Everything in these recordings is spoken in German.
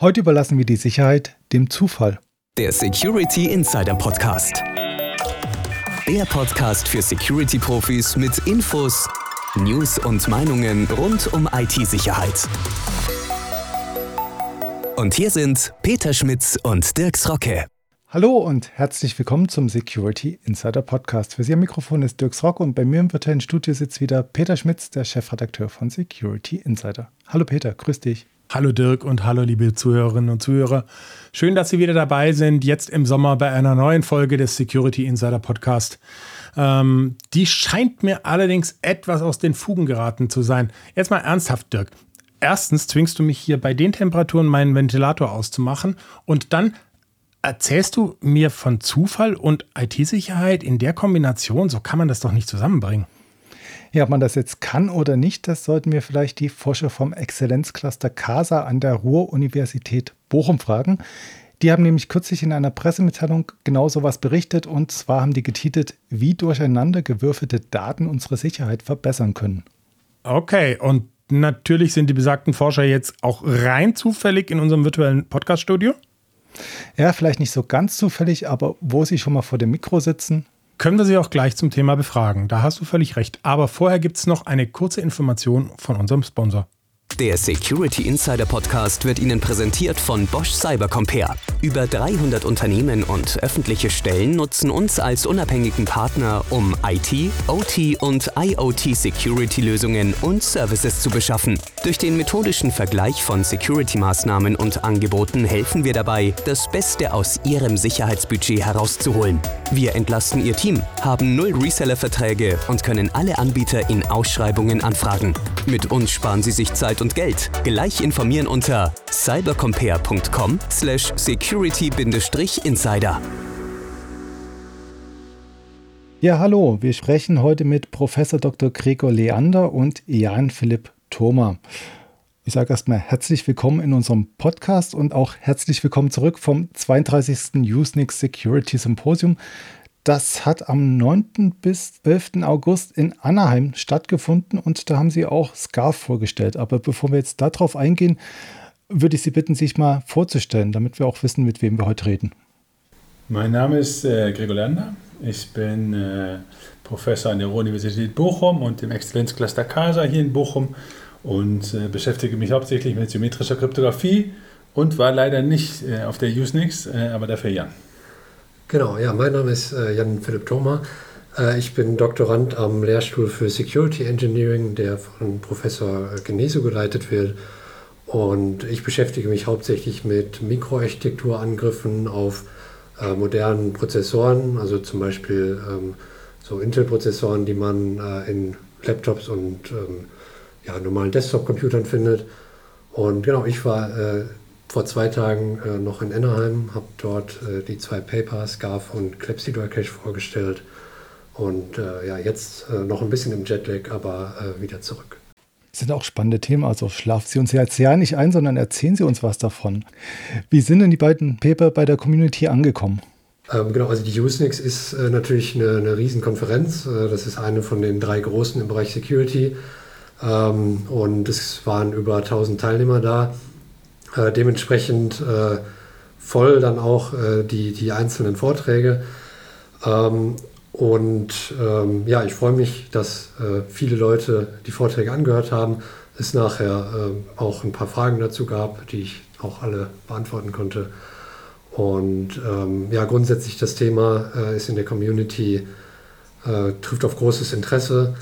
Heute überlassen wir die Sicherheit dem Zufall. Der Security Insider Podcast. Der Podcast für Security-Profis mit Infos, News und Meinungen rund um IT-Sicherheit. Und hier sind Peter Schmitz und Dirks Rocke. Hallo und herzlich willkommen zum Security Insider Podcast. Für Sie am Mikrofon ist Dirks Rock und bei mir im virtuellen Studio sitzt wieder Peter Schmitz, der Chefredakteur von Security Insider. Hallo Peter, grüß dich. Hallo Dirk und hallo liebe Zuhörerinnen und Zuhörer. Schön, dass Sie wieder dabei sind, jetzt im Sommer bei einer neuen Folge des Security Insider Podcast. Ähm, die scheint mir allerdings etwas aus den Fugen geraten zu sein. Jetzt mal ernsthaft, Dirk. Erstens zwingst du mich hier bei den Temperaturen meinen Ventilator auszumachen und dann erzählst du mir von Zufall und IT-Sicherheit in der Kombination. So kann man das doch nicht zusammenbringen. Ja, ob man das jetzt kann oder nicht, das sollten wir vielleicht die Forscher vom Exzellenzcluster CASA an der Ruhr-Universität Bochum fragen. Die haben nämlich kürzlich in einer Pressemitteilung genau so was berichtet und zwar haben die getitelt, wie durcheinander gewürfelte Daten unsere Sicherheit verbessern können. Okay, und natürlich sind die besagten Forscher jetzt auch rein zufällig in unserem virtuellen Podcast-Studio? Ja, vielleicht nicht so ganz zufällig, aber wo sie schon mal vor dem Mikro sitzen, können wir Sie auch gleich zum Thema befragen. Da hast du völlig recht. Aber vorher gibt es noch eine kurze Information von unserem Sponsor. Der Security Insider Podcast wird Ihnen präsentiert von Bosch Cybercompare. Über 300 Unternehmen und öffentliche Stellen nutzen uns als unabhängigen Partner, um IT, OT und IoT Security Lösungen und Services zu beschaffen. Durch den methodischen Vergleich von Security-Maßnahmen und Angeboten helfen wir dabei, das Beste aus Ihrem Sicherheitsbudget herauszuholen. Wir entlasten Ihr Team, haben null Reseller-Verträge und können alle Anbieter in Ausschreibungen anfragen. Mit uns sparen Sie sich Zeit und Geld. Gleich informieren unter cybercompare.com slash security-insider. Ja, hallo, wir sprechen heute mit Professor Dr. Gregor Leander und Jan Philipp Thoma. Ich sage erstmal herzlich willkommen in unserem Podcast und auch herzlich willkommen zurück vom 32. Usenix Security Symposium. Das hat am 9. bis 11. August in Anaheim stattgefunden und da haben sie auch Scarf vorgestellt. Aber bevor wir jetzt darauf eingehen, würde ich Sie bitten, sich mal vorzustellen, damit wir auch wissen, mit wem wir heute reden. Mein Name ist äh, Gregor Lerner. Ich bin äh, Professor an der Universität Bochum und im Exzellenzcluster CASA hier in Bochum und äh, beschäftige mich hauptsächlich mit symmetrischer Kryptographie und war leider nicht äh, auf der Usenix, äh, aber dafür Jan. Genau, ja, mein Name ist äh, Jan Philipp Thoma. Äh, ich bin Doktorand am Lehrstuhl für Security Engineering, der von Professor Geneso geleitet wird. Und ich beschäftige mich hauptsächlich mit Mikroarchitekturangriffen auf äh, modernen Prozessoren, also zum Beispiel ähm, so Intel-Prozessoren, die man äh, in Laptops und ähm, ja, normalen Desktop-Computern findet. Und genau, ich war äh, vor zwei Tagen äh, noch in Anaheim, habe dort äh, die zwei Papers, SCARF und Clepsydra Cache vorgestellt und äh, ja, jetzt äh, noch ein bisschen im Jetlag, aber äh, wieder zurück. Das sind auch spannende Themen, also schlafen Sie uns jetzt ja nicht ein, sondern erzählen Sie uns was davon. Wie sind denn die beiden Paper bei der Community angekommen? Ähm, genau, also die Usenix ist äh, natürlich eine, eine Riesenkonferenz. das ist eine von den drei großen im Bereich Security. Ähm, und es waren über 1000 Teilnehmer da. Äh, dementsprechend äh, voll dann auch äh, die, die einzelnen Vorträge. Ähm, und ähm, ja, ich freue mich, dass äh, viele Leute die Vorträge angehört haben. Es nachher äh, auch ein paar Fragen dazu gab, die ich auch alle beantworten konnte. Und ähm, ja, grundsätzlich das Thema äh, ist in der Community, trifft auf großes Interesse.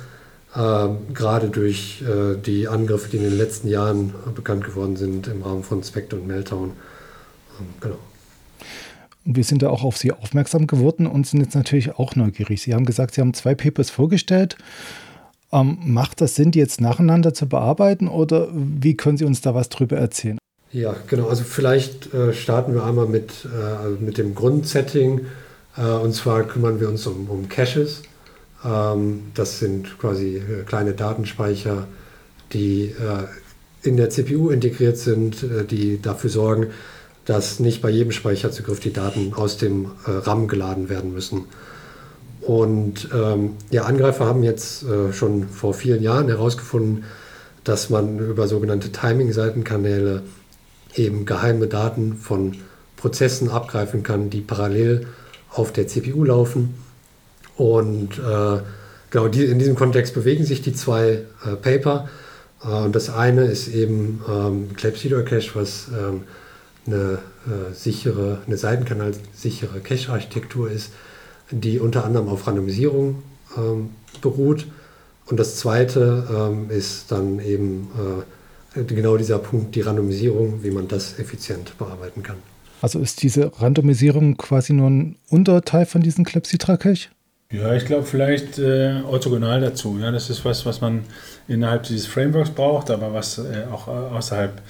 Ähm, gerade durch äh, die Angriffe, die in den letzten Jahren bekannt geworden sind im Rahmen von Spectre und Meltdown. Ähm, genau. Und wir sind da auch auf Sie aufmerksam geworden und sind jetzt natürlich auch neugierig. Sie haben gesagt, Sie haben zwei Papers vorgestellt. Ähm, macht das Sinn, die jetzt nacheinander zu bearbeiten oder wie können Sie uns da was drüber erzählen? Ja, genau. Also vielleicht äh, starten wir einmal mit, äh, mit dem Grundsetting. Äh, und zwar kümmern wir uns um, um Caches. Ähm, das sind quasi äh, kleine Datenspeicher, die äh, in der CPU integriert sind, äh, die dafür sorgen, dass nicht bei jedem Speicherzugriff die Daten aus dem RAM geladen werden müssen. Und ähm, ja, Angreifer haben jetzt äh, schon vor vielen Jahren herausgefunden, dass man über sogenannte Timing-Seitenkanäle eben geheime Daten von Prozessen abgreifen kann, die parallel auf der CPU laufen. Und äh, genau die, in diesem Kontext bewegen sich die zwei äh, Paper. Äh, und das eine ist eben ähm, Clepsydor Cache, was ähm, eine äh, sichere, eine Seitenkanal-sichere Cache-Architektur ist, die unter anderem auf Randomisierung ähm, beruht. Und das zweite ähm, ist dann eben äh, genau dieser Punkt, die Randomisierung, wie man das effizient bearbeiten kann. Also ist diese Randomisierung quasi nur ein Unterteil von diesem Clepsydra-Cache? Ja, ich glaube vielleicht äh, orthogonal dazu. Ja, das ist was, was man innerhalb dieses Frameworks braucht, aber was äh, auch außerhalb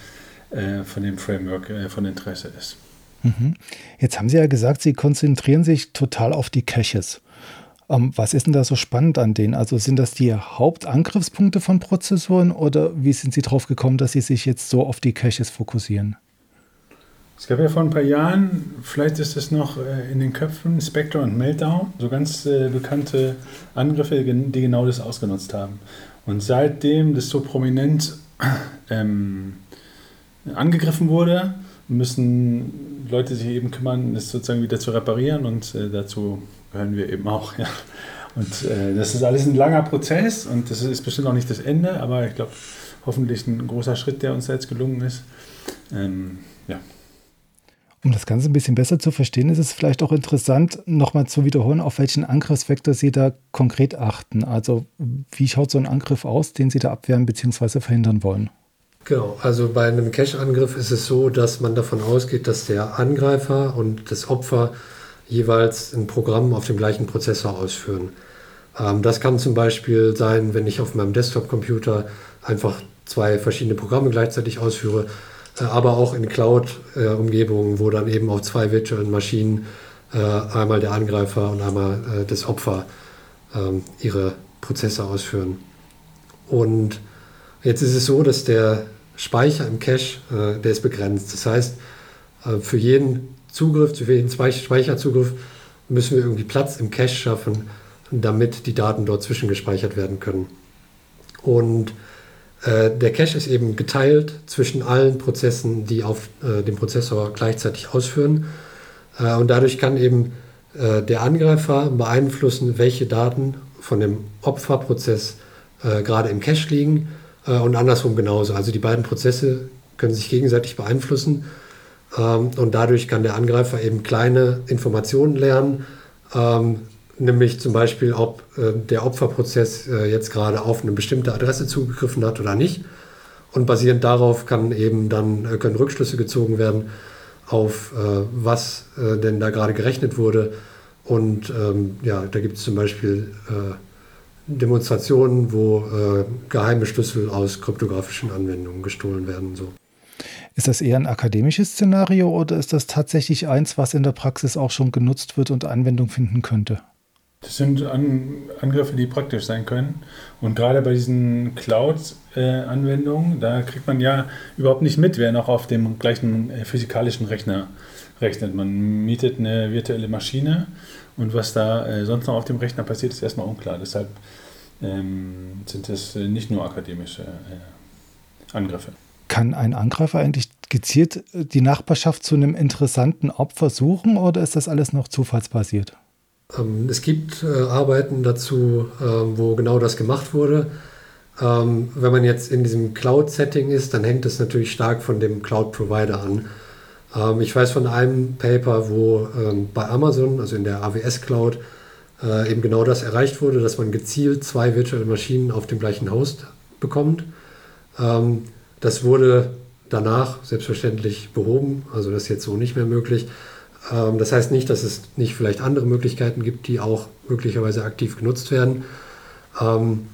äh, von dem Framework äh, von Interesse ist. Mhm. Jetzt haben Sie ja gesagt, Sie konzentrieren sich total auf die Caches. Ähm, was ist denn da so spannend an denen? Also sind das die Hauptangriffspunkte von Prozessoren oder wie sind Sie darauf gekommen, dass Sie sich jetzt so auf die Caches fokussieren? Es gab ja vor ein paar Jahren, vielleicht ist es noch äh, in den Köpfen, Spectre und Meltdown, so ganz äh, bekannte Angriffe, die genau das ausgenutzt haben. Und seitdem das so prominent ähm, angegriffen wurde, müssen Leute sich eben kümmern, das sozusagen wieder zu reparieren und äh, dazu gehören wir eben auch. Ja. Und äh, das ist alles ein langer Prozess und das ist bestimmt auch nicht das Ende, aber ich glaube, hoffentlich ein großer Schritt, der uns jetzt gelungen ist. Ähm, ja. Um das Ganze ein bisschen besser zu verstehen, ist es vielleicht auch interessant, nochmal zu wiederholen, auf welchen Angriffsvektor Sie da konkret achten. Also wie schaut so ein Angriff aus, den Sie da abwehren bzw. verhindern wollen? Genau, also bei einem Cache-Angriff ist es so, dass man davon ausgeht, dass der Angreifer und das Opfer jeweils ein Programm auf dem gleichen Prozessor ausführen. Ähm, das kann zum Beispiel sein, wenn ich auf meinem Desktop-Computer einfach zwei verschiedene Programme gleichzeitig ausführe, aber auch in Cloud-Umgebungen, wo dann eben auf zwei virtuellen Maschinen äh, einmal der Angreifer und einmal äh, das Opfer ähm, ihre Prozesse ausführen. Und jetzt ist es so, dass der Speicher im Cache, der ist begrenzt. Das heißt, für jeden Zugriff, für jeden Speicherzugriff müssen wir irgendwie Platz im Cache schaffen, damit die Daten dort zwischengespeichert werden können. Und äh, der Cache ist eben geteilt zwischen allen Prozessen, die auf äh, dem Prozessor gleichzeitig ausführen. Äh, und dadurch kann eben äh, der Angreifer beeinflussen, welche Daten von dem Opferprozess äh, gerade im Cache liegen äh, und andersrum genauso. Also die beiden Prozesse können sich gegenseitig beeinflussen. Ähm, und dadurch kann der Angreifer eben kleine Informationen lernen, ähm, nämlich zum Beispiel, ob äh, der Opferprozess äh, jetzt gerade auf eine bestimmte Adresse zugegriffen hat oder nicht. Und basierend darauf kann eben dann äh, können Rückschlüsse gezogen werden auf äh, was äh, denn da gerade gerechnet wurde. Und ähm, ja, da gibt es zum Beispiel äh, Demonstrationen, wo geheime Schlüssel aus kryptografischen Anwendungen gestohlen werden. So. Ist das eher ein akademisches Szenario oder ist das tatsächlich eins, was in der Praxis auch schon genutzt wird und Anwendung finden könnte? Das sind An Angriffe, die praktisch sein können. Und gerade bei diesen Cloud-Anwendungen, da kriegt man ja überhaupt nicht mit, wer noch auf dem gleichen äh, physikalischen Rechner rechnet. Man mietet eine virtuelle Maschine und was da äh, sonst noch auf dem Rechner passiert, ist erstmal unklar. Deshalb ähm, sind es äh, nicht nur akademische äh, Angriffe. Kann ein Angreifer eigentlich gezielt die Nachbarschaft zu einem interessanten Opfer suchen oder ist das alles noch zufallsbasiert? Ähm, es gibt äh, Arbeiten dazu, äh, wo genau das gemacht wurde. Ähm, wenn man jetzt in diesem Cloud-Setting ist, dann hängt es natürlich stark von dem Cloud-Provider an. Ähm, ich weiß von einem Paper, wo ähm, bei Amazon, also in der AWS Cloud, äh, eben genau das erreicht wurde, dass man gezielt zwei virtuelle Maschinen auf dem gleichen Host bekommt. Ähm, das wurde danach selbstverständlich behoben, also das ist jetzt so nicht mehr möglich. Ähm, das heißt nicht, dass es nicht vielleicht andere Möglichkeiten gibt, die auch möglicherweise aktiv genutzt werden. Ähm,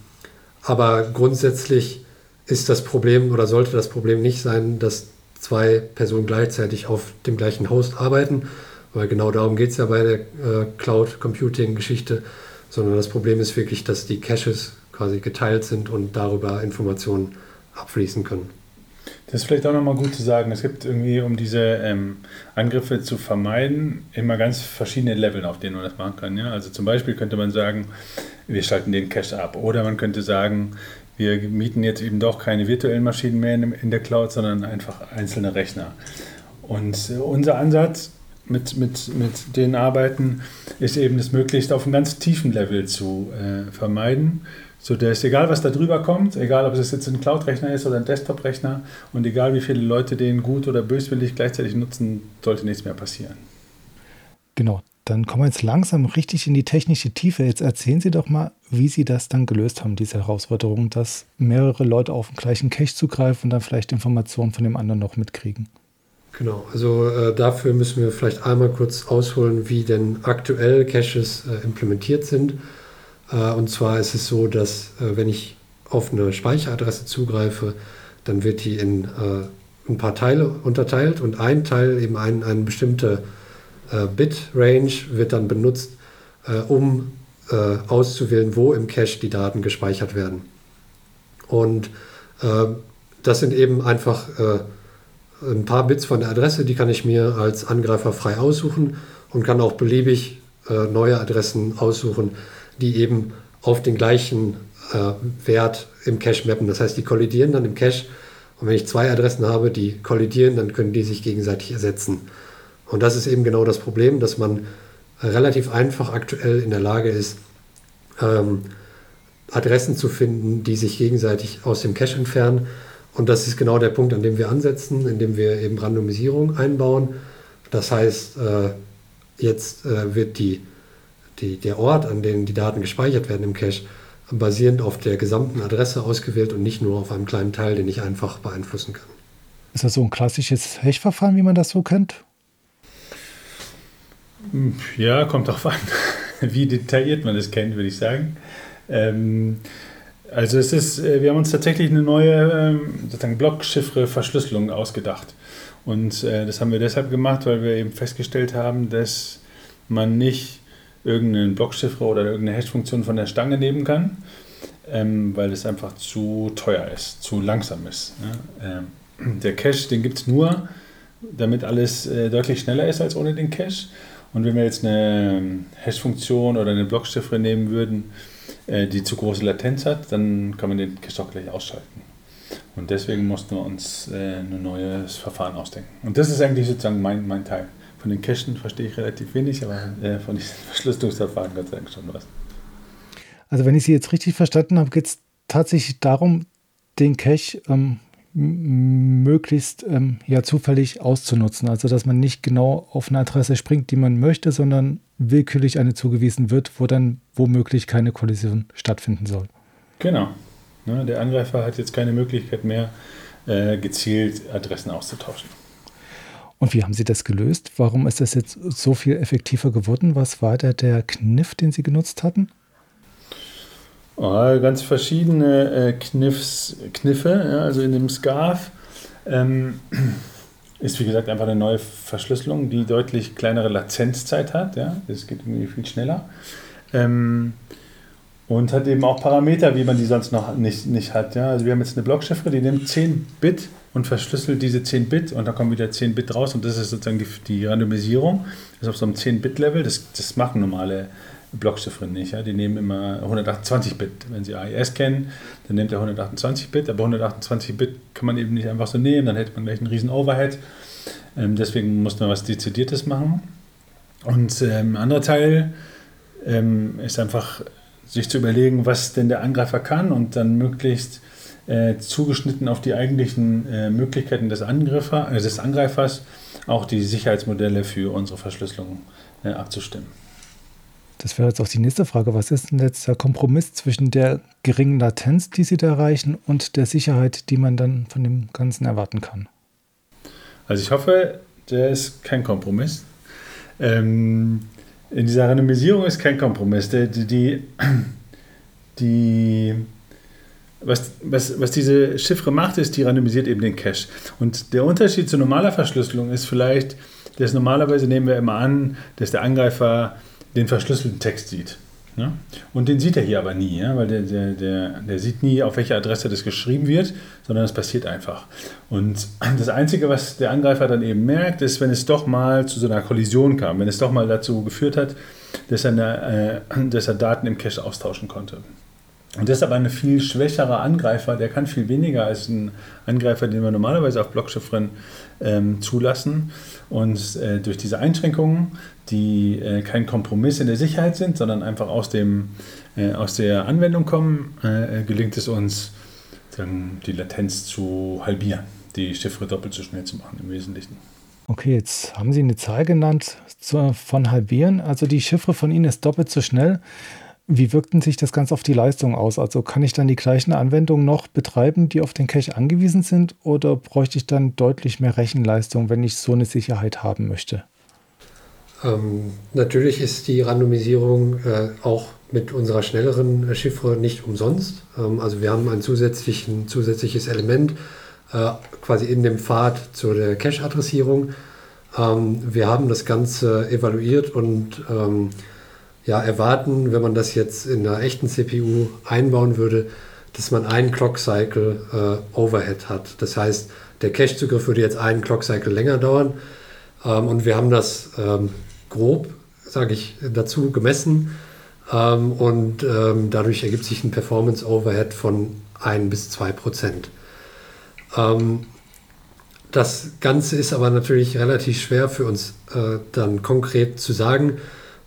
aber grundsätzlich ist das Problem oder sollte das Problem nicht sein, dass zwei Personen gleichzeitig auf dem gleichen Host arbeiten, weil genau darum geht es ja bei der äh, Cloud Computing Geschichte, sondern das Problem ist wirklich, dass die Caches quasi geteilt sind und darüber Informationen abfließen können. Das ist vielleicht auch nochmal gut zu sagen. Es gibt irgendwie, um diese ähm, Angriffe zu vermeiden, immer ganz verschiedene Level, auf denen man das machen kann. Ja? Also zum Beispiel könnte man sagen, wir schalten den Cache ab. Oder man könnte sagen, wir mieten jetzt eben doch keine virtuellen Maschinen mehr in der Cloud, sondern einfach einzelne Rechner. Und äh, unser Ansatz mit, mit, mit den Arbeiten ist eben das möglichst auf einem ganz tiefen Level zu äh, vermeiden, sodass egal was da drüber kommt, egal ob es jetzt ein Cloud-Rechner ist oder ein Desktop-Rechner und egal wie viele Leute den gut oder böswillig gleichzeitig nutzen, sollte nichts mehr passieren. Genau, dann kommen wir jetzt langsam richtig in die technische Tiefe. Jetzt erzählen Sie doch mal, wie Sie das dann gelöst haben, diese Herausforderung, dass mehrere Leute auf den gleichen Cache zugreifen und dann vielleicht Informationen von dem anderen noch mitkriegen. Genau, also äh, dafür müssen wir vielleicht einmal kurz ausholen, wie denn aktuell Caches äh, implementiert sind. Äh, und zwar ist es so, dass äh, wenn ich auf eine Speicheradresse zugreife, dann wird die in äh, ein paar Teile unterteilt und ein Teil, eben ein, bestimmte äh, Bit-Range, wird dann benutzt, um auszuwählen, wo im Cache die Daten gespeichert werden. Und das sind eben einfach ein paar Bits von der Adresse, die kann ich mir als Angreifer frei aussuchen und kann auch beliebig äh, neue Adressen aussuchen, die eben auf den gleichen äh, Wert im Cache mappen. Das heißt, die kollidieren dann im Cache und wenn ich zwei Adressen habe, die kollidieren, dann können die sich gegenseitig ersetzen. Und das ist eben genau das Problem, dass man relativ einfach aktuell in der Lage ist, ähm, Adressen zu finden, die sich gegenseitig aus dem Cache entfernen und das ist genau der Punkt, an dem wir ansetzen, indem wir eben Randomisierung einbauen. Das heißt, äh, jetzt äh, wird die, die, der Ort, an dem die Daten gespeichert werden im Cache, basierend auf der gesamten Adresse ausgewählt und nicht nur auf einem kleinen Teil, den ich einfach beeinflussen kann. Ist das so ein klassisches Hash-Verfahren, wie man das so kennt? Ja, kommt darauf an, wie detailliert man das kennt, würde ich sagen. Ähm, also es ist, äh, wir haben uns tatsächlich eine neue ähm, sozusagen Blockchiffre-Verschlüsselung ausgedacht. Und äh, das haben wir deshalb gemacht, weil wir eben festgestellt haben, dass man nicht irgendeinen Blockchiffre oder irgendeine Hash-Funktion von der Stange nehmen kann, ähm, weil es einfach zu teuer ist, zu langsam ist. Ne? Ähm, der Cache, den gibt es nur, damit alles äh, deutlich schneller ist als ohne den Cache. Und wenn wir jetzt eine Hash-Funktion oder eine Blockchiffre nehmen würden, die zu große Latenz hat, dann kann man den Cache auch gleich ausschalten. Und deswegen mussten wir uns äh, ein neues Verfahren ausdenken. Und das ist eigentlich sozusagen mein, mein Teil. Von den Cachen verstehe ich relativ wenig, aber äh, von diesen Verschlüsselungsverfahren Gott sei Dank schon was. Also wenn ich Sie jetzt richtig verstanden habe, geht es tatsächlich darum, den Cache ähm, möglichst ähm, ja, zufällig auszunutzen. Also dass man nicht genau auf eine Adresse springt, die man möchte, sondern willkürlich eine zugewiesen wird, wo dann womöglich keine Kollision stattfinden soll. Genau. Ne, der Angreifer hat jetzt keine Möglichkeit mehr, äh, gezielt Adressen auszutauschen. Und wie haben Sie das gelöst? Warum ist das jetzt so viel effektiver geworden? Was war da der Kniff, den Sie genutzt hatten? Oh, ganz verschiedene äh, Kniffs, Kniffe, ja, also in dem Scarf. Ähm, ist wie gesagt einfach eine neue Verschlüsselung, die deutlich kleinere Latenzzeit hat. Ja? Das geht irgendwie viel schneller. Ähm, und hat eben auch Parameter, wie man die sonst noch nicht, nicht hat. Ja? Also wir haben jetzt eine Blockchiffre, die nimmt 10 Bit und verschlüsselt diese 10 Bit und da kommen wieder 10 Bit raus und das ist sozusagen die, die Randomisierung. Das ist auf so einem 10-Bit-Level, das, das machen normale Blockchiffren nicht. Ja? Die nehmen immer 128 Bit. Wenn Sie AES kennen, dann nimmt er 128 Bit, aber 128 Bit kann man eben nicht einfach so nehmen, dann hätte man gleich einen riesen Overhead. Ähm, deswegen musste man was Dezidiertes machen. Und ähm, ein anderer Teil ähm, ist einfach, sich zu überlegen, was denn der Angreifer kann und dann möglichst äh, zugeschnitten auf die eigentlichen äh, Möglichkeiten des, Angreifer, äh, des Angreifers auch die Sicherheitsmodelle für unsere Verschlüsselung äh, abzustimmen. Das wäre jetzt auch die nächste Frage. Was ist denn jetzt der Kompromiss zwischen der geringen Latenz, die Sie da erreichen, und der Sicherheit, die man dann von dem Ganzen erwarten kann? Also ich hoffe, der ist kein Kompromiss. Ähm, in dieser Randomisierung ist kein Kompromiss. Die, die, die, was, was, was diese Chiffre macht, ist, die randomisiert eben den Cache. Und der Unterschied zu normaler Verschlüsselung ist vielleicht, dass normalerweise nehmen wir immer an, dass der Angreifer den verschlüsselten Text sieht. Ja? Und den sieht er hier aber nie, ja? weil der, der, der, der sieht nie, auf welche Adresse das geschrieben wird, sondern es passiert einfach. Und das Einzige, was der Angreifer dann eben merkt, ist, wenn es doch mal zu so einer Kollision kam, wenn es doch mal dazu geführt hat, dass er, eine, äh, dass er Daten im Cache austauschen konnte. Und deshalb ein viel schwächerer Angreifer, der kann viel weniger als ein Angreifer, den wir normalerweise auf Blockchiffren ähm, zulassen. Und äh, durch diese Einschränkungen, die äh, kein Kompromiss in der Sicherheit sind, sondern einfach aus, dem, äh, aus der Anwendung kommen, äh, gelingt es uns, dann die Latenz zu halbieren, die Chiffre doppelt so schnell zu machen im Wesentlichen. Okay, jetzt haben Sie eine Zahl genannt von halbieren. Also die Chiffre von Ihnen ist doppelt so schnell. Wie wirkt denn sich das Ganze auf die Leistung aus? Also kann ich dann die gleichen Anwendungen noch betreiben, die auf den Cache angewiesen sind, oder bräuchte ich dann deutlich mehr Rechenleistung, wenn ich so eine Sicherheit haben möchte? Ähm, natürlich ist die Randomisierung äh, auch mit unserer schnelleren äh, Chiffre nicht umsonst. Ähm, also wir haben ein zusätzliches Element äh, quasi in dem Pfad zu der Cache-Adressierung. Ähm, wir haben das Ganze evaluiert und ähm, ja, erwarten, wenn man das jetzt in einer echten CPU einbauen würde, dass man einen Clock Cycle äh, Overhead hat. Das heißt, der Cache-Zugriff würde jetzt einen Clock Cycle länger dauern. Ähm, und wir haben das ähm, grob, sage ich, dazu gemessen. Ähm, und ähm, dadurch ergibt sich ein Performance Overhead von 1 bis 2 Prozent. Ähm, das Ganze ist aber natürlich relativ schwer für uns äh, dann konkret zu sagen,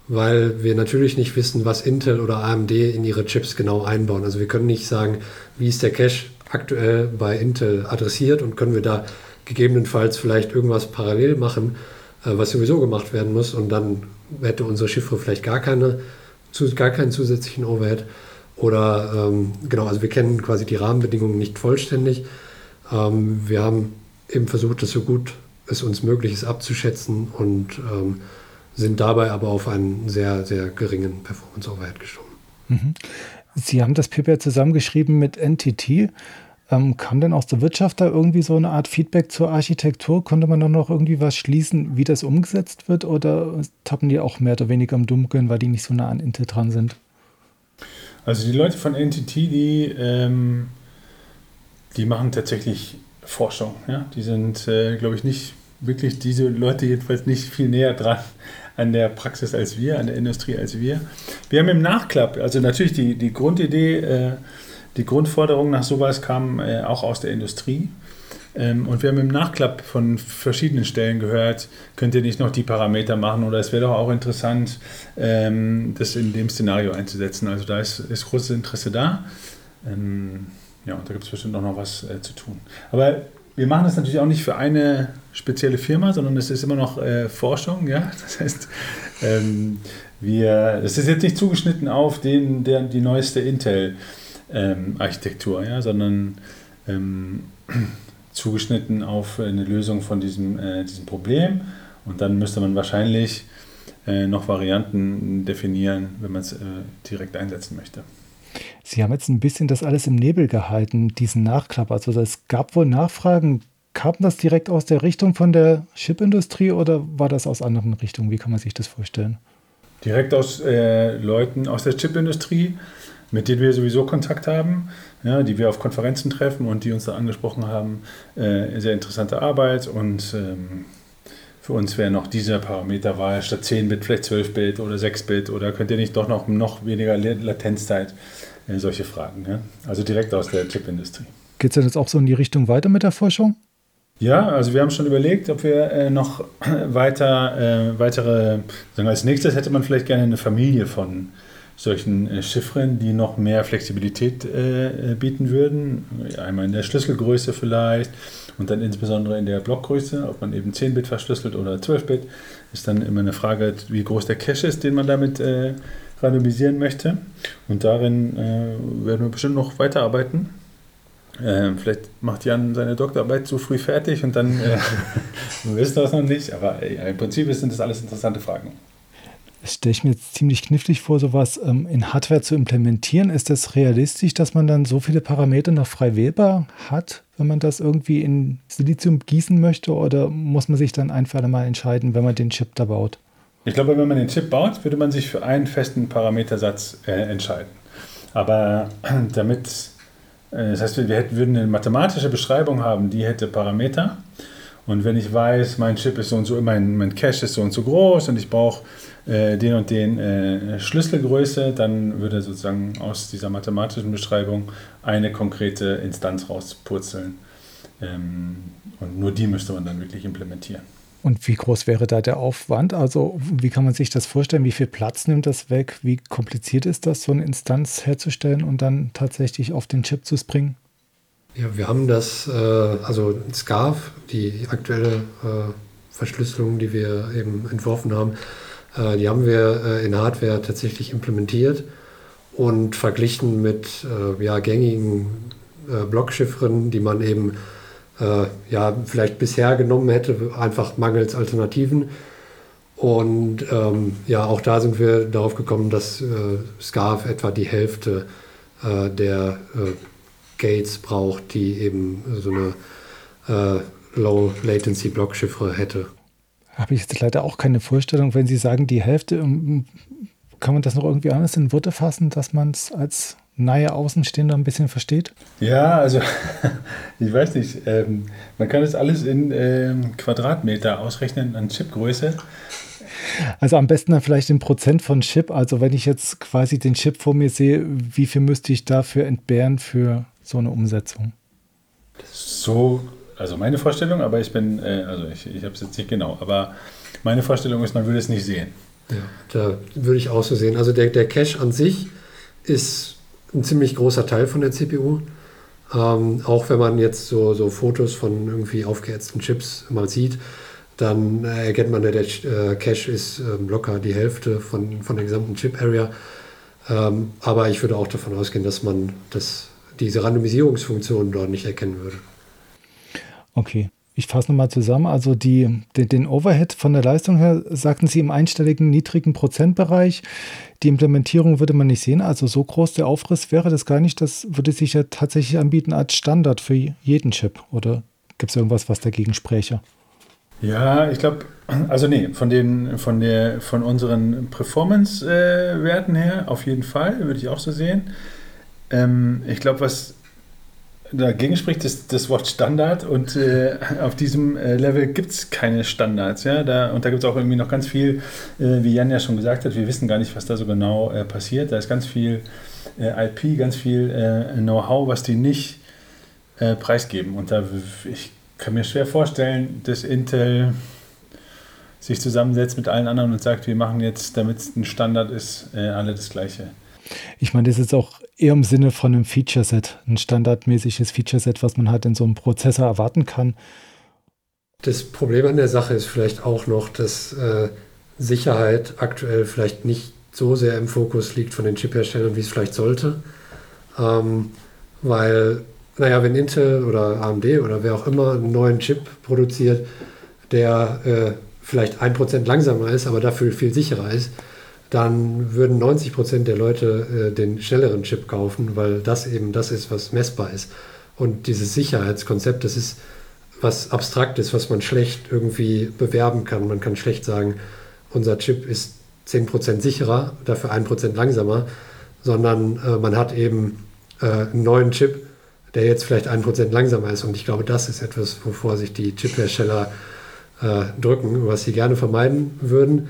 weil wir natürlich nicht wissen, was Intel oder AMD in ihre Chips genau einbauen. Also wir können nicht sagen, wie ist der Cache aktuell bei Intel adressiert und können wir da gegebenenfalls vielleicht irgendwas parallel machen, was sowieso gemacht werden muss und dann hätte unsere Chiffre vielleicht gar, keine, gar keinen zusätzlichen Overhead. Oder ähm, genau, also wir kennen quasi die Rahmenbedingungen nicht vollständig. Ähm, wir haben eben versucht, das so gut es uns möglich ist abzuschätzen und ähm, sind dabei aber auf einen sehr, sehr geringen Performance Overhead geschoben. Mhm. Sie haben das Paper zusammengeschrieben mit NTT. Ähm, kam denn aus der Wirtschaft da irgendwie so eine Art Feedback zur Architektur? Konnte man da noch irgendwie was schließen, wie das umgesetzt wird? Oder tappen die auch mehr oder weniger im Dunkeln, weil die nicht so nah an Intel dran sind? Also die Leute von NTT, die, ähm, die machen tatsächlich Forschung. Ja? Die sind, äh, glaube ich, nicht wirklich diese Leute jedenfalls nicht viel näher dran an der Praxis als wir, an der Industrie als wir. Wir haben im Nachklapp, also natürlich die, die Grundidee, äh, die Grundforderung nach sowas kam äh, auch aus der Industrie. Ähm, und wir haben im Nachklapp von verschiedenen Stellen gehört, könnt ihr nicht noch die Parameter machen oder es wäre doch auch interessant, ähm, das in dem Szenario einzusetzen. Also da ist, ist großes Interesse da. Ähm, ja, und da gibt es bestimmt auch noch was äh, zu tun. Aber wir machen das natürlich auch nicht für eine spezielle Firma, sondern es ist immer noch äh, Forschung. Ja? Das heißt, ähm, wir, das ist jetzt nicht zugeschnitten auf den, der, die neueste Intel-Architektur, ähm, ja? sondern ähm, zugeschnitten auf eine Lösung von diesem, äh, diesem Problem. Und dann müsste man wahrscheinlich äh, noch Varianten definieren, wenn man es äh, direkt einsetzen möchte. Sie haben jetzt ein bisschen das alles im Nebel gehalten, diesen Nachklapp. Also es gab wohl Nachfragen. Kam das direkt aus der Richtung von der Chipindustrie oder war das aus anderen Richtungen? Wie kann man sich das vorstellen? Direkt aus äh, Leuten aus der Chipindustrie, mit denen wir sowieso Kontakt haben, ja, die wir auf Konferenzen treffen und die uns da angesprochen haben. Äh, sehr interessante Arbeit und ähm, für uns wäre noch dieser Parameterwahl statt 10 Bit vielleicht 12 Bit oder 6 Bit oder könnt ihr nicht doch noch, noch weniger Latenzzeit äh, solche Fragen. Ja? Also direkt aus der Chipindustrie. Geht es denn jetzt auch so in die Richtung weiter mit der Forschung? Ja, also wir haben schon überlegt, ob wir äh, noch weiter, äh, weitere, sagen wir, als nächstes hätte man vielleicht gerne eine Familie von solchen äh, Chiffren, die noch mehr Flexibilität äh, äh, bieten würden. Einmal in der Schlüsselgröße vielleicht und dann insbesondere in der Blockgröße, ob man eben 10-Bit verschlüsselt oder 12-Bit, ist dann immer eine Frage, wie groß der Cache ist, den man damit randomisieren möchte. Und darin werden wir bestimmt noch weiterarbeiten. Äh, vielleicht macht Jan seine Doktorarbeit zu früh fertig und dann äh, wir das noch nicht. Aber äh, im Prinzip sind das alles interessante Fragen. Das stelle ich mir jetzt ziemlich knifflig vor, sowas ähm, in Hardware zu implementieren. Ist das realistisch, dass man dann so viele Parameter noch frei wählbar hat, wenn man das irgendwie in Silizium gießen möchte? Oder muss man sich dann einfach einmal entscheiden, wenn man den Chip da baut? Ich glaube, wenn man den Chip baut, würde man sich für einen festen Parametersatz äh, entscheiden. Aber damit, äh, das heißt, wir hätten, würden eine mathematische Beschreibung haben, die hätte Parameter. Und wenn ich weiß, mein Chip ist so und so, mein, mein Cache ist so und so groß und ich brauche äh, den und den äh, Schlüsselgröße, dann würde sozusagen aus dieser mathematischen Beschreibung eine konkrete Instanz rauspurzeln. Ähm, und nur die müsste man dann wirklich implementieren. Und wie groß wäre da der Aufwand? Also wie kann man sich das vorstellen? Wie viel Platz nimmt das weg? Wie kompliziert ist das, so eine Instanz herzustellen und dann tatsächlich auf den Chip zu springen? Ja, wir haben das, äh, also SCARF, die aktuelle äh, Verschlüsselung, die wir eben entworfen haben, äh, die haben wir äh, in Hardware tatsächlich implementiert und verglichen mit äh, ja, gängigen äh, Blockchiffren, die man eben äh, ja, vielleicht bisher genommen hätte, einfach mangels Alternativen. Und ähm, ja, auch da sind wir darauf gekommen, dass äh, Scarf etwa die Hälfte äh, der äh, Gates braucht, die eben so eine äh, Low Latency Blockchiffre hätte. Habe ich jetzt leider auch keine Vorstellung, wenn Sie sagen, die Hälfte, ähm, kann man das noch irgendwie anders in Worte fassen, dass man es als nahe Außenstehender ein bisschen versteht? Ja, also ich weiß nicht. Ähm, man kann das alles in ähm, Quadratmeter ausrechnen an Chipgröße. Also am besten dann vielleicht in Prozent von Chip. Also wenn ich jetzt quasi den Chip vor mir sehe, wie viel müsste ich dafür entbehren für so eine Umsetzung? So, also meine Vorstellung, aber ich bin, äh, also ich, ich habe es jetzt nicht genau, aber meine Vorstellung ist, man würde es nicht sehen. Ja, da würde ich auch so sehen. Also der, der Cache an sich ist ein ziemlich großer Teil von der CPU. Ähm, auch wenn man jetzt so, so Fotos von irgendwie aufgehetzten Chips mal sieht, dann äh, erkennt man, der, der äh, Cache ist ähm, locker die Hälfte von, von der gesamten Chip-Area. Ähm, aber ich würde auch davon ausgehen, dass man das, diese Randomisierungsfunktion dort nicht erkennen würde. Okay ich fasse nochmal zusammen, also die, den, Overhead von der Leistung her, sagten Sie im einstelligen, niedrigen Prozentbereich. Die Implementierung würde man nicht sehen, also so groß der Aufriss wäre das gar nicht. Das würde sich ja tatsächlich anbieten als Standard für jeden Chip. Oder gibt es irgendwas, was dagegen spräche? Ja, ich glaube, also nee, von, den, von, der, von unseren Performance-Werten her auf jeden Fall, würde ich auch so sehen. Ähm, ich glaube, was dagegen spricht das, das Wort Standard und äh, auf diesem äh, Level gibt es keine Standards. Ja? Da, und da gibt es auch irgendwie noch ganz viel, äh, wie Jan ja schon gesagt hat, wir wissen gar nicht, was da so genau äh, passiert. Da ist ganz viel äh, IP, ganz viel äh, Know-how, was die nicht preisgeben. Und da ich kann mir schwer vorstellen, dass Intel sich zusammensetzt mit allen anderen und sagt, wir machen jetzt, damit es ein Standard ist, alle das Gleiche. Ich meine, das ist auch eher im Sinne von einem Feature-Set, ein standardmäßiges Feature-Set, was man halt in so einem Prozessor erwarten kann. Das Problem an der Sache ist vielleicht auch noch, dass äh, Sicherheit aktuell vielleicht nicht so sehr im Fokus liegt von den Chip-Herstellern, wie es vielleicht sollte. Ähm, weil, naja, wenn Intel oder AMD oder wer auch immer einen neuen Chip produziert, der äh, vielleicht ein Prozent langsamer ist, aber dafür viel sicherer ist, dann würden 90 Prozent der Leute äh, den schnelleren Chip kaufen, weil das eben das ist, was messbar ist. Und dieses Sicherheitskonzept, das ist was Abstraktes, was man schlecht irgendwie bewerben kann. Man kann schlecht sagen, unser Chip ist 10 Prozent sicherer, dafür 1% langsamer, sondern äh, man hat eben äh, einen neuen Chip, der jetzt vielleicht 1% langsamer ist. Und ich glaube, das ist etwas, wovor sich die Chiphersteller äh, drücken, was sie gerne vermeiden würden.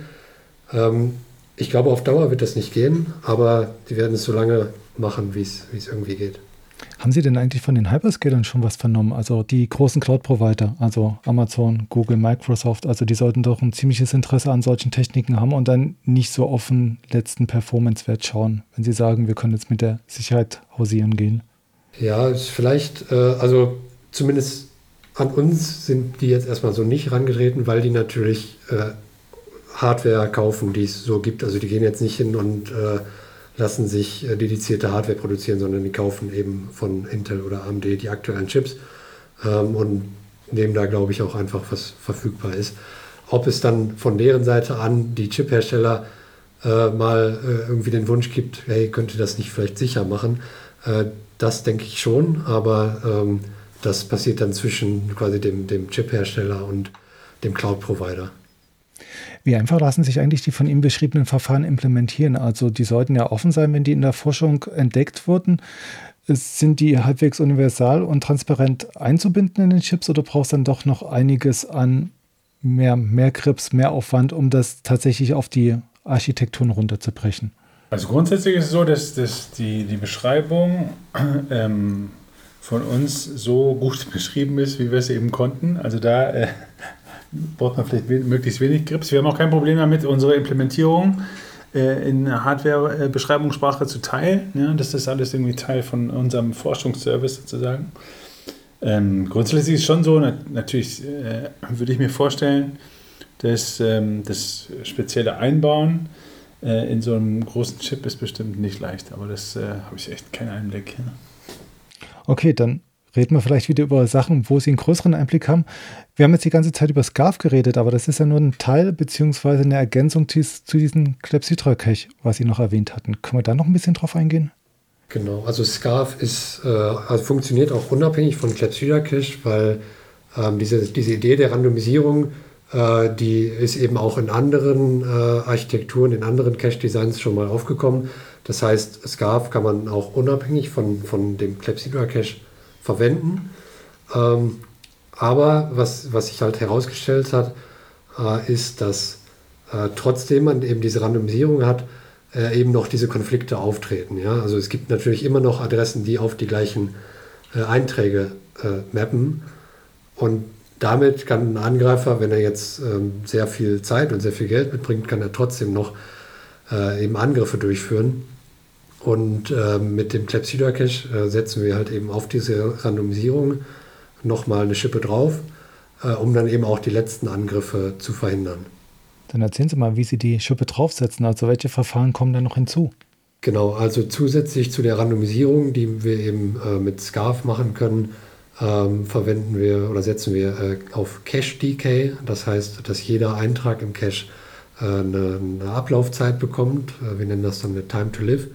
Ähm, ich glaube, auf Dauer wird das nicht gehen, aber die werden es so lange machen, wie es irgendwie geht. Haben Sie denn eigentlich von den Hyperscalern schon was vernommen? Also die großen Cloud-Provider, also Amazon, Google, Microsoft, also die sollten doch ein ziemliches Interesse an solchen Techniken haben und dann nicht so auf den letzten Performance-Wert schauen, wenn sie sagen, wir können jetzt mit der Sicherheit hausieren gehen. Ja, vielleicht, äh, also zumindest an uns sind die jetzt erstmal so nicht rangetreten, weil die natürlich äh, Hardware kaufen, die es so gibt. Also die gehen jetzt nicht hin und äh, lassen sich äh, dedizierte Hardware produzieren, sondern die kaufen eben von Intel oder AMD die aktuellen Chips ähm, und nehmen da, glaube ich, auch einfach, was verfügbar ist. Ob es dann von deren Seite an die Chiphersteller äh, mal äh, irgendwie den Wunsch gibt, hey, könnte das nicht vielleicht sicher machen, äh, das denke ich schon, aber ähm, das passiert dann zwischen quasi dem, dem Chiphersteller und dem Cloud-Provider. Wie einfach lassen sich eigentlich die von ihm beschriebenen Verfahren implementieren? Also die sollten ja offen sein, wenn die in der Forschung entdeckt wurden. Sind die halbwegs universal und transparent einzubinden in den Chips oder braucht es dann doch noch einiges an mehr, mehr Grips, mehr Aufwand, um das tatsächlich auf die Architekturen runterzubrechen? Also grundsätzlich ist es so, dass, dass die, die Beschreibung ähm, von uns so gut beschrieben ist, wie wir es eben konnten. Also da äh, braucht man vielleicht möglichst wenig Grips. Wir haben auch kein Problem damit, unsere Implementierung äh, in Hardware-Beschreibungssprache zu teilen. Ja, das ist alles irgendwie Teil von unserem Forschungsservice sozusagen. Ähm, grundsätzlich ist es schon so, natürlich äh, würde ich mir vorstellen, dass ähm, das spezielle Einbauen äh, in so einem großen Chip ist bestimmt nicht leicht, aber das äh, habe ich echt keinen Einblick. Ja. Okay, dann reden wir vielleicht wieder über Sachen, wo Sie einen größeren Einblick haben. Wir haben jetzt die ganze Zeit über SCARF geredet, aber das ist ja nur ein Teil beziehungsweise eine Ergänzung zu diesem Clepsydra-Cache, was Sie noch erwähnt hatten. Können wir da noch ein bisschen drauf eingehen? Genau, also SCARF ist, äh, also funktioniert auch unabhängig von Clepsydra-Cache, weil ähm, diese, diese Idee der Randomisierung, äh, die ist eben auch in anderen äh, Architekturen, in anderen Cache-Designs schon mal aufgekommen. Das heißt, SCARF kann man auch unabhängig von, von dem Clepsydra-Cache verwenden. Ähm, aber was, was sich halt herausgestellt hat, äh, ist, dass äh, trotzdem man eben diese Randomisierung hat, äh, eben noch diese Konflikte auftreten. Ja? Also es gibt natürlich immer noch Adressen, die auf die gleichen äh, Einträge äh, mappen. Und damit kann ein Angreifer, wenn er jetzt ähm, sehr viel Zeit und sehr viel Geld mitbringt, kann er trotzdem noch äh, eben Angriffe durchführen. Und äh, mit dem Clepsydra Cache äh, setzen wir halt eben auf diese Randomisierung nochmal eine Schippe drauf, äh, um dann eben auch die letzten Angriffe zu verhindern. Dann erzählen Sie mal, wie Sie die Schippe draufsetzen. Also welche Verfahren kommen da noch hinzu? Genau, also zusätzlich zu der Randomisierung, die wir eben äh, mit SCARF machen können, ähm, verwenden wir oder setzen wir äh, auf Cache Decay. Das heißt, dass jeder Eintrag im Cache äh, eine, eine, Ablaufzeit bekommt. wir nennen das dann eine Time to Live.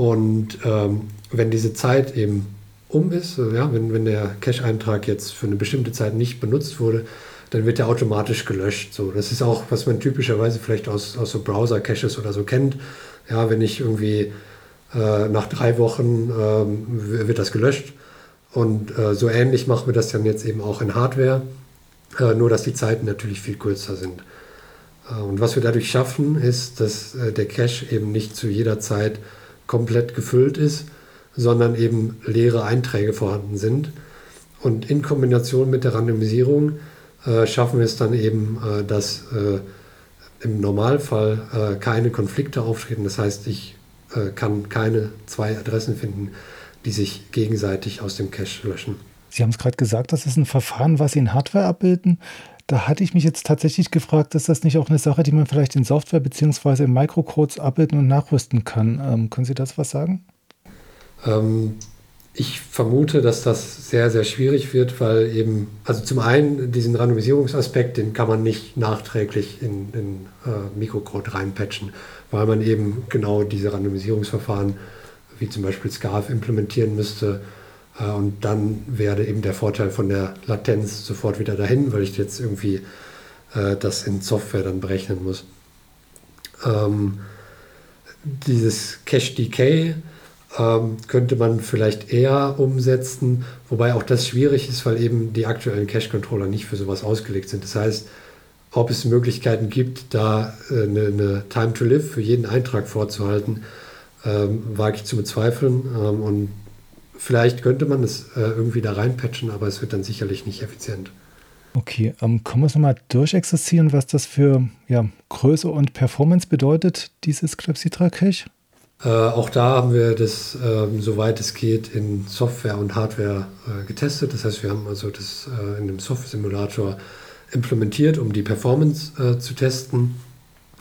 Und ähm, wenn diese Zeit eben um ist, ja, wenn, wenn der Cache-Eintrag jetzt für eine bestimmte Zeit nicht benutzt wurde, dann wird er automatisch gelöscht. So, das ist auch, was man typischerweise vielleicht aus, aus so Browser-Caches oder so kennt. Ja, wenn ich irgendwie äh, nach drei Wochen ähm, wird das gelöscht. Und äh, so ähnlich machen wir das dann jetzt eben auch in Hardware, äh, nur dass die Zeiten natürlich viel kürzer sind. Äh, und was wir dadurch schaffen, ist, dass äh, der Cache eben nicht zu jeder Zeit komplett gefüllt ist, sondern eben leere Einträge vorhanden sind. Und in Kombination mit der Randomisierung äh, schaffen wir es dann eben, äh, dass äh, im Normalfall äh, keine Konflikte auftreten. Das heißt, ich äh, kann keine zwei Adressen finden, die sich gegenseitig aus dem Cache löschen. Sie haben es gerade gesagt, das ist ein Verfahren, was Sie in Hardware abbilden. Da hatte ich mich jetzt tatsächlich gefragt, ist das nicht auch eine Sache, die man vielleicht in Software bzw. in Microcodes abbilden und nachrüsten kann? Ähm, können Sie das was sagen? Ähm, ich vermute, dass das sehr, sehr schwierig wird, weil eben, also zum einen diesen Randomisierungsaspekt, den kann man nicht nachträglich in, in äh, Mikrocode reinpatchen, weil man eben genau diese Randomisierungsverfahren wie zum Beispiel SCARF implementieren müsste und dann wäre eben der Vorteil von der Latenz sofort wieder dahin, weil ich jetzt irgendwie äh, das in Software dann berechnen muss. Ähm, dieses Cache Decay ähm, könnte man vielleicht eher umsetzen, wobei auch das schwierig ist, weil eben die aktuellen Cache-Controller nicht für sowas ausgelegt sind. Das heißt, ob es Möglichkeiten gibt, da äh, eine, eine, Time to Live für jeden Eintrag vorzuhalten, ähm, wage ich zu bezweifeln. Ähm, und Vielleicht könnte man es äh, irgendwie da reinpatchen, aber es wird dann sicherlich nicht effizient. Okay, ähm, können wir es nochmal durchexerzieren, was das für ja, Größe und Performance bedeutet, dieses Clepsydra-Cache? Äh, auch da haben wir das, ähm, soweit es geht, in Software und Hardware äh, getestet. Das heißt, wir haben also das äh, in einem Software-Simulator implementiert, um die Performance äh, zu testen.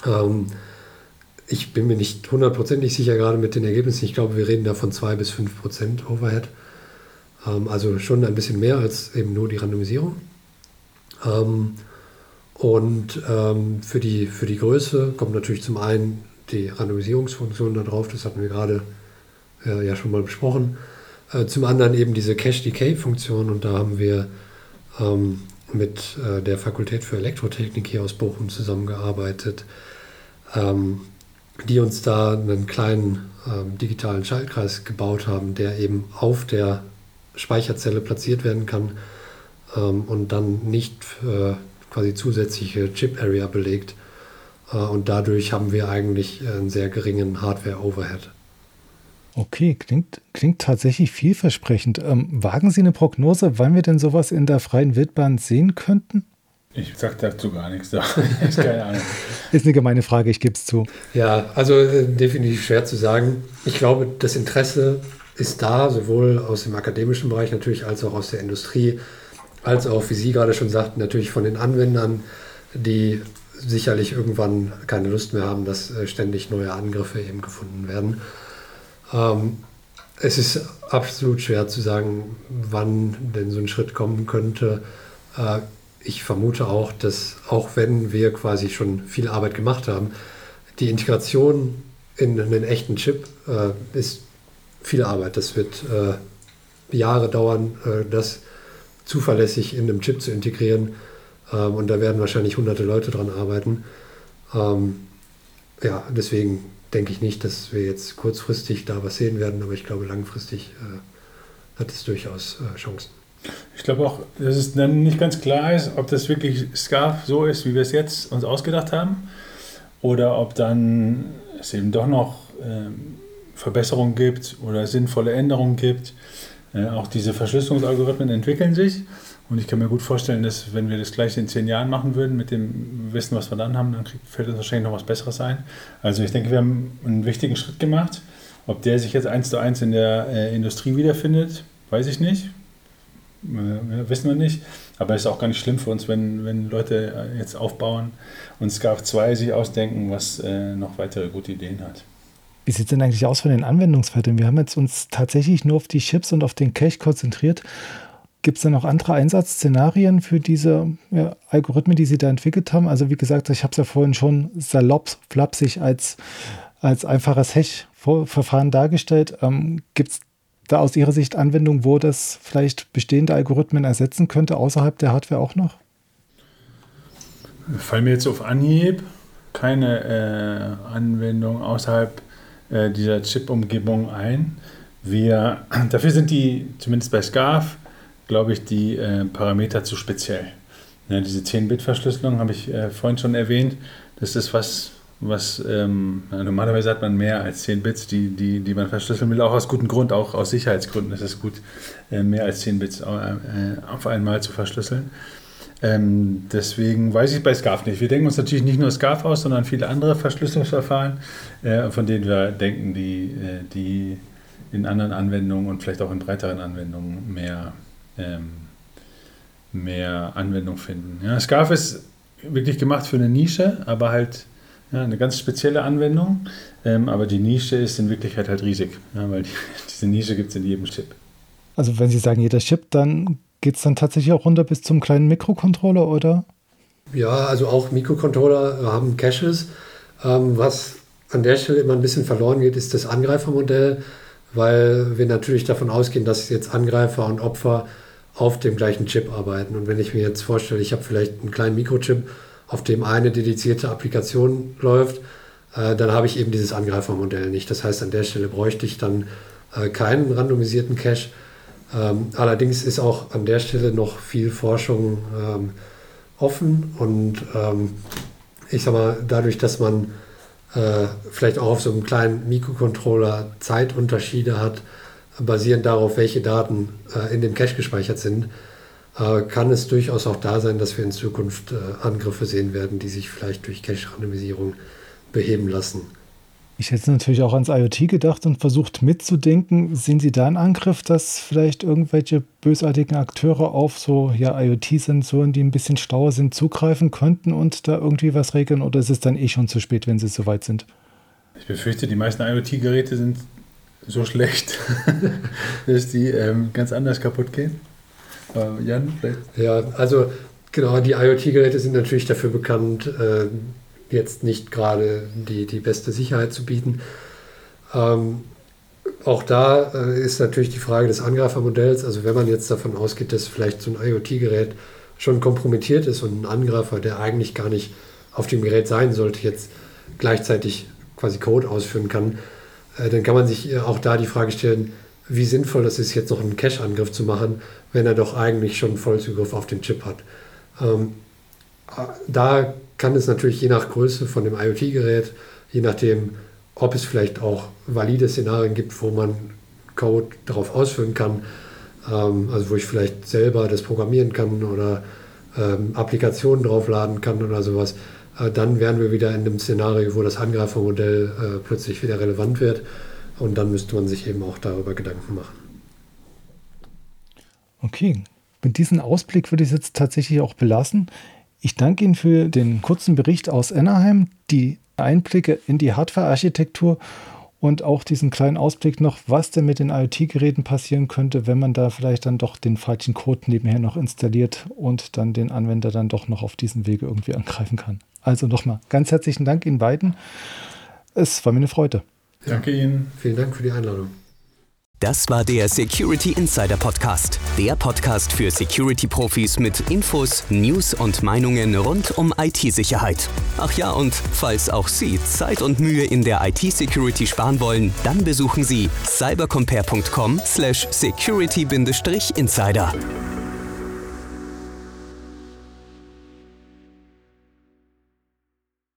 Ähm, ich bin mir nicht hundertprozentig sicher gerade mit den Ergebnissen. Ich glaube, wir reden da von 2 bis 5 Prozent Overhead. Ähm, also schon ein bisschen mehr als eben nur die Randomisierung. Ähm, und ähm, für, die, für die Größe kommt natürlich zum einen die Randomisierungsfunktion da drauf. Das hatten wir gerade äh, ja schon mal besprochen. Äh, zum anderen eben diese Cache-Decay-Funktion. Und da haben wir ähm, mit äh, der Fakultät für Elektrotechnik hier aus Bochum zusammengearbeitet. Die uns da einen kleinen ähm, digitalen Schaltkreis gebaut haben, der eben auf der Speicherzelle platziert werden kann ähm, und dann nicht äh, quasi zusätzliche Chip-Area belegt. Äh, und dadurch haben wir eigentlich einen sehr geringen Hardware-Overhead. Okay, klingt, klingt tatsächlich vielversprechend. Ähm, wagen Sie eine Prognose, wann wir denn sowas in der freien Wildbahn sehen könnten? Ich sage dazu gar nichts. ist keine Ahnung. Ist eine gemeine Frage, ich gebe es zu. Ja, also äh, definitiv schwer zu sagen. Ich glaube, das Interesse ist da, sowohl aus dem akademischen Bereich natürlich als auch aus der Industrie, als auch, wie Sie gerade schon sagten, natürlich von den Anwendern, die sicherlich irgendwann keine Lust mehr haben, dass äh, ständig neue Angriffe eben gefunden werden. Ähm, es ist absolut schwer zu sagen, wann denn so ein Schritt kommen könnte. Äh, ich vermute auch, dass auch wenn wir quasi schon viel Arbeit gemacht haben, die Integration in einen echten Chip äh, ist viel Arbeit. Das wird äh, Jahre dauern, äh, das zuverlässig in einem Chip zu integrieren. Ähm, und da werden wahrscheinlich hunderte Leute dran arbeiten. Ähm, ja, deswegen denke ich nicht, dass wir jetzt kurzfristig da was sehen werden, aber ich glaube, langfristig äh, hat es durchaus äh, Chancen. Ich glaube auch, dass es dann nicht ganz klar ist, ob das wirklich SCARF so ist, wie wir es jetzt uns ausgedacht haben, oder ob dann es eben doch noch ähm, Verbesserungen gibt oder sinnvolle Änderungen gibt. Äh, auch diese Verschlüsselungsalgorithmen entwickeln sich. Und ich kann mir gut vorstellen, dass wenn wir das gleich in zehn Jahren machen würden, mit dem Wissen, was wir dann haben, dann fällt uns wahrscheinlich noch was Besseres ein. Also ich denke, wir haben einen wichtigen Schritt gemacht. Ob der sich jetzt eins zu eins in der äh, Industrie wiederfindet, weiß ich nicht. Äh, wissen wir nicht. Aber es ist auch gar nicht schlimm für uns, wenn, wenn Leute äh, jetzt aufbauen und SCARF 2 sich ausdenken, was äh, noch weitere gute Ideen hat. Wie sieht es denn eigentlich aus von den Anwendungsfällen? Wir haben jetzt uns tatsächlich nur auf die Chips und auf den Cache konzentriert. Gibt es da noch andere Einsatzszenarien für diese ja, Algorithmen, die Sie da entwickelt haben? Also wie gesagt, ich habe es ja vorhin schon salopp, flapsig als, als einfaches Hash-Verfahren dargestellt. Ähm, Gibt es da aus Ihrer Sicht Anwendungen, wo das vielleicht bestehende Algorithmen ersetzen könnte, außerhalb der Hardware auch noch? Fallen mir jetzt auf Anhieb keine äh, Anwendung außerhalb äh, dieser Chip-Umgebung ein. Wir, dafür sind die, zumindest bei SCARF, glaube ich, die äh, Parameter zu speziell. Ja, diese 10-Bit-Verschlüsselung habe ich äh, vorhin schon erwähnt. Das ist was, was ähm, normalerweise hat man mehr als 10 Bits, die, die, die man verschlüsseln will, auch aus gutem Grund, auch aus Sicherheitsgründen ist es gut, äh, mehr als 10 Bits äh, auf einmal zu verschlüsseln. Ähm, deswegen weiß ich bei SCARF nicht. Wir denken uns natürlich nicht nur SCARF aus, sondern viele andere Verschlüsselungsverfahren, äh, von denen wir denken, die, äh, die in anderen Anwendungen und vielleicht auch in breiteren Anwendungen mehr ähm, mehr Anwendung finden. Ja, Scarf ist wirklich gemacht für eine Nische, aber halt ja, eine ganz spezielle Anwendung. Ähm, aber die Nische ist in Wirklichkeit halt riesig, ja, weil die, diese Nische gibt es in jedem Chip. Also wenn Sie sagen jeder Chip, dann geht es dann tatsächlich auch runter bis zum kleinen Mikrocontroller, oder? Ja, also auch Mikrocontroller haben Caches. Ähm, was an der Stelle immer ein bisschen verloren geht, ist das Angreifermodell weil wir natürlich davon ausgehen, dass jetzt Angreifer und Opfer auf dem gleichen Chip arbeiten. Und wenn ich mir jetzt vorstelle, ich habe vielleicht einen kleinen Mikrochip, auf dem eine dedizierte Applikation läuft, äh, dann habe ich eben dieses Angreifermodell nicht. Das heißt, an der Stelle bräuchte ich dann äh, keinen randomisierten Cache. Ähm, allerdings ist auch an der Stelle noch viel Forschung ähm, offen und ähm, ich sage mal, dadurch, dass man äh, vielleicht auch auf so einem kleinen Mikrocontroller Zeitunterschiede hat, basierend darauf, welche Daten äh, in dem Cache gespeichert sind, kann es durchaus auch da sein, dass wir in Zukunft äh, Angriffe sehen werden, die sich vielleicht durch Cache-Randomisierung beheben lassen. Ich hätte natürlich auch ans IoT gedacht und versucht mitzudenken. Sehen Sie da einen Angriff, dass vielleicht irgendwelche bösartigen Akteure auf so ja, IoT-Sensoren, die ein bisschen schlauer sind, zugreifen könnten und da irgendwie was regeln? Oder ist es dann eh schon zu spät, wenn sie soweit sind? Ich befürchte, die meisten IoT-Geräte sind so schlecht, dass die ähm, ganz anders kaputt gehen. Aber Jan, vielleicht? Ja, also genau, die IoT-Geräte sind natürlich dafür bekannt, äh, jetzt nicht gerade die, die beste Sicherheit zu bieten. Ähm, auch da äh, ist natürlich die Frage des Angreifermodells. Also wenn man jetzt davon ausgeht, dass vielleicht so ein IoT-Gerät schon kompromittiert ist und ein Angreifer, der eigentlich gar nicht auf dem Gerät sein sollte, jetzt gleichzeitig quasi Code ausführen kann, äh, dann kann man sich äh, auch da die Frage stellen, wie sinnvoll es ist, jetzt noch einen Cache-Angriff zu machen, wenn er doch eigentlich schon Vollzugriff auf den Chip hat. Ähm, da kann es natürlich je nach Größe von dem IoT-Gerät, je nachdem, ob es vielleicht auch valide Szenarien gibt, wo man Code darauf ausführen kann, ähm, also wo ich vielleicht selber das programmieren kann oder ähm, Applikationen draufladen kann oder sowas, äh, dann wären wir wieder in einem Szenario, wo das Angreifermodell äh, plötzlich wieder relevant wird und dann müsste man sich eben auch darüber Gedanken machen. Okay, mit diesem Ausblick würde ich es jetzt tatsächlich auch belassen. Ich danke Ihnen für den kurzen Bericht aus Anaheim, die Einblicke in die Hardware-Architektur und auch diesen kleinen Ausblick noch, was denn mit den IoT-Geräten passieren könnte, wenn man da vielleicht dann doch den falschen Code nebenher noch installiert und dann den Anwender dann doch noch auf diesem Wege irgendwie angreifen kann. Also nochmal ganz herzlichen Dank Ihnen beiden. Es war mir eine Freude. Danke Ihnen. Vielen Dank für die Einladung. Das war der Security Insider Podcast. Der Podcast für Security-Profis mit Infos, News und Meinungen rund um IT-Sicherheit. Ach ja, und falls auch Sie Zeit und Mühe in der IT-Security sparen wollen, dann besuchen Sie cybercompare.com/security-insider.